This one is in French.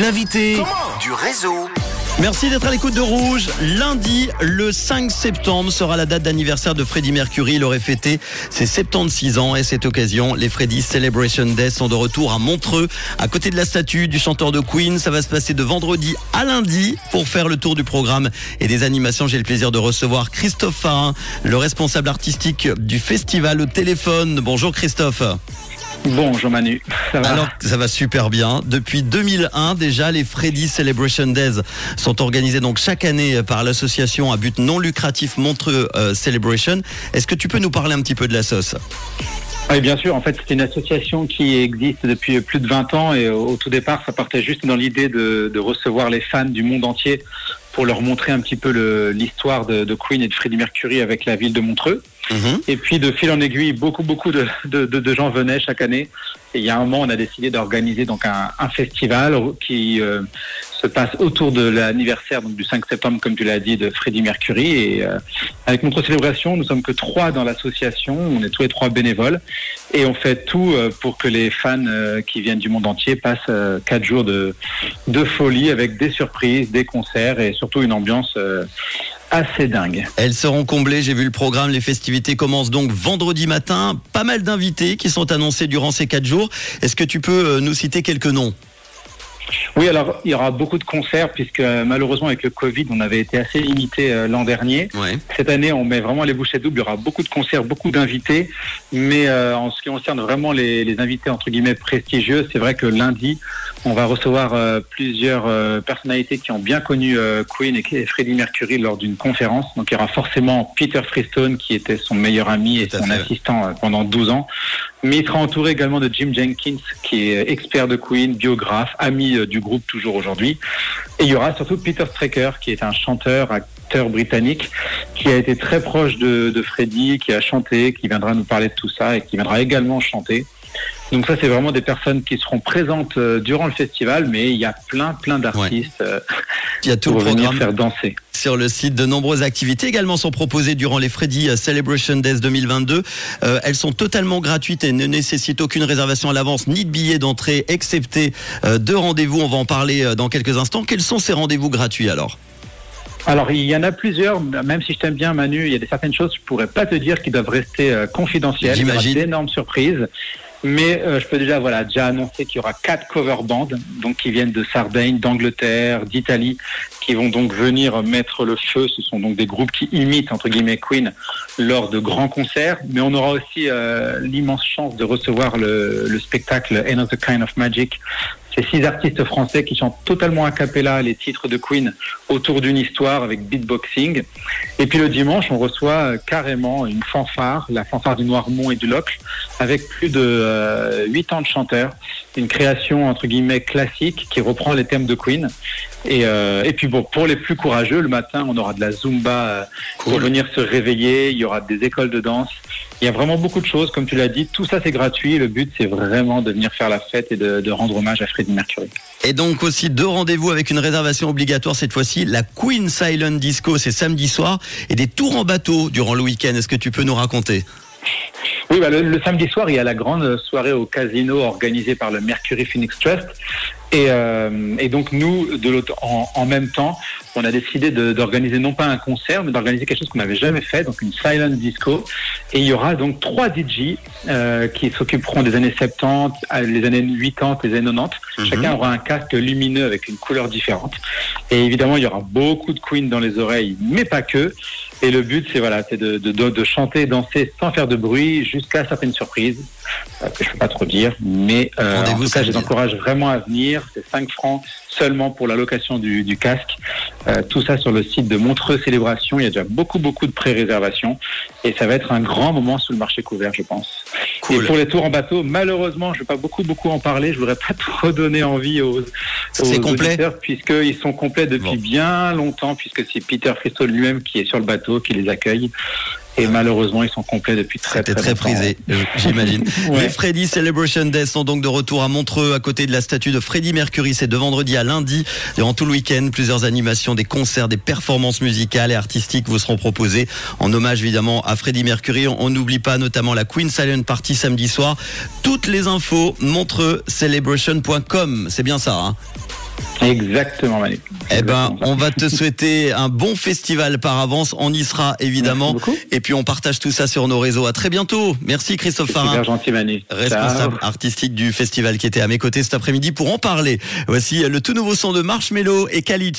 L'invité du réseau. Merci d'être à l'écoute de Rouge. Lundi, le 5 septembre, sera la date d'anniversaire de Freddie Mercury. Il aurait fêté ses 76 ans et à cette occasion, les Freddie Celebration Days sont de retour à Montreux, à côté de la statue du chanteur de Queen. Ça va se passer de vendredi à lundi pour faire le tour du programme et des animations. J'ai le plaisir de recevoir Christophe Farin, le responsable artistique du festival au téléphone. Bonjour Christophe. Bonjour Manu, ça va Alors, ça va super bien. Depuis 2001, déjà, les Freddy Celebration Days sont organisés donc chaque année par l'association à but non lucratif Montreux euh, Celebration. Est-ce que tu peux nous parler un petit peu de la sauce? Oui, bien sûr. En fait, c'est une association qui existe depuis plus de 20 ans et au, au tout départ, ça partait juste dans l'idée de, de recevoir les fans du monde entier pour leur montrer un petit peu l'histoire de, de Queen et de Freddie Mercury avec la ville de Montreux. Mhm. Et puis, de fil en aiguille, beaucoup, beaucoup de, de, de- gens venaient chaque année. Et il y a un moment, on a décidé d'organiser donc un, un festival qui euh, se passe autour de l'anniversaire donc du 5 septembre, comme tu l'as dit, de Freddie Mercury. Et euh, avec notre célébration, nous sommes que trois dans l'association. On est tous les trois bénévoles. Et on fait tout euh, pour que les fans euh, qui viennent du monde entier passent euh, quatre jours de, de folie avec des surprises, des concerts et surtout une ambiance euh, assez dingue. Elles seront comblées, j'ai vu le programme, les festivités commencent donc vendredi matin. Pas mal d'invités qui sont annoncés durant ces quatre jours. Est-ce que tu peux euh, nous citer quelques noms? Oui, alors il y aura beaucoup de concerts puisque malheureusement avec le Covid, on avait été assez limité euh, l'an dernier. Ouais. Cette année, on met vraiment les bouchées doubles. Il y aura beaucoup de concerts, beaucoup d'invités. Mais euh, en ce qui concerne vraiment les, les invités entre guillemets prestigieux, c'est vrai que lundi, on va recevoir euh, plusieurs personnalités qui ont bien connu Queen et et Freddie Mercury lors d'une conférence. Donc il y aura forcément Peter Freestone qui était son meilleur ami et son fait. assistant pendant 12 ans. Mais il sera entouré également de Jim Jenkins, qui est expert de Queen, biographe, ami euh, du groupe toujours aujourd'hui. Et il y aura surtout Peter Straker, qui est un chanteur, acteur britannique, qui a été très proche de, de Freddie, qui a chanté, qui viendra nous parler de tout ça et qui viendra également chanter. Donc ça, c'est vraiment des personnes qui seront présentes euh, durant le festival, mais il y a plein, plein d'artistes euh, Il y a tout pour le venir faire danser. sur le site. De nombreuses activités également sont proposées durant les Freddy Celebration Days 2022. Euh, elles sont totalement gratuites et ne nécessitent aucune réservation à l'avance ni de billets d'entrée, excepté euh, deux rendez-vous. On va en parler euh, dans quelques instants. Quels sont ces rendez-vous gratuits alors? Alors, il y en a plusieurs, même si je t'aime bien, Manu, il y a des certaines choses que je pourrais pas te dire qui doivent rester euh, confidentielles. J'imagine. d'énormes surprises. Mais euh, je peux déjà, voilà, déjà annoncer qu'il y aura quatre cover bands, donc qui viennent de Sardaigne, d'Angleterre, d'Italie, qui vont donc venir mettre le feu. Ce sont donc des groupes qui imitent entre guillemets Queen lors de grands concerts. Mais on aura aussi euh, l'immense chance de recevoir le, le spectacle Another Kind of Magic. C'est six artistes français qui chantent totalement a cappella les titres de Queen autour d'une histoire avec beatboxing. Et puis le dimanche, on reçoit euh, carrément une fanfare, la fanfare du Noirmont et du Locle, avec plus de euh, huit ans de chanteurs. Une création entre guillemets classique qui reprend les thèmes de Queen. Et, euh, et puis bon, pour les plus courageux, le matin, on aura de la zumba euh, pour venir se réveiller. Il y aura des écoles de danse. Il y a vraiment beaucoup de choses, comme tu l'as dit. Tout ça, c'est gratuit. Le but, c'est vraiment de venir faire la fête et de, de rendre hommage à Freddie Mercury. Et donc aussi deux rendez-vous avec une réservation obligatoire cette fois-ci. La Queen Silent Disco, c'est samedi soir. Et des tours en bateau durant le week-end. Est-ce que tu peux nous raconter? Oui, bah, le, le samedi soir, il y a la grande soirée au casino organisée par le Mercury Phoenix Trust. Et, euh, et donc nous, de l'autre, en, en même temps, on a décidé d'organiser non pas un concert, mais d'organiser quelque chose qu'on n'avait jamais fait, donc une silent disco. Et il y aura donc trois DJ euh, qui s'occuperont des années 70, à- les années 80, les années 90. Mhm. Chacun aura un casque lumineux avec une couleur différente. Et évidemment, il y aura beaucoup de Queen dans les oreilles, mais pas que. Et le but, c'est voilà, c'est de, de, de, de chanter, danser sans faire de bruit jusqu'à certaines surprises euh, que je peux pas trop dire. Mais euh, en tout cas, je les encourage vraiment à venir. C'est 5 francs seulement pour la location du, du casque. Euh, tout ça sur le site de Montreux Célébration. Il y a déjà beaucoup, beaucoup de pré-réservations. Et ça va être un grand moment sous le marché couvert, je pense. Cool. Et pour les tours en bateau, malheureusement, je ne vais pas beaucoup, beaucoup en parler. Je voudrais pas trop donner envie aux, aux complet puisqu'ils sont complets depuis Bon. bien longtemps, puisque c'est Peter Freestone lui-même qui est sur le bateau, qui les accueille. Et malheureusement, ils sont complets depuis très, C'était très, très longtemps. prisé, euh, j'imagine. Ouais. Les Freddy Celebration Days sont donc de retour à Montreux, à côté de la statue de Freddie Mercury. C'est de vendredi à lundi. Durant tout le week-end, plusieurs animations, des concerts, des performances musicales et artistiques vous seront proposées en hommage évidemment à Freddie Mercury. On on n'oublie pas notamment la Queen Silent Party samedi soir. Toutes les infos, montreuxcelebration.com. C'est bien ça, hein? Exactement, Manu. Eh ben, on va te souhaiter un bon festival par avance. On y sera évidemment. Et puis on partage tout ça sur nos réseaux. À très bientôt. Merci Christophe Farin. super gentil, Manu. responsable Ciao. artistique du festival qui était à mes côtés cet après-midi pour en parler. Voici le tout nouveau son de Marshmello et Khalid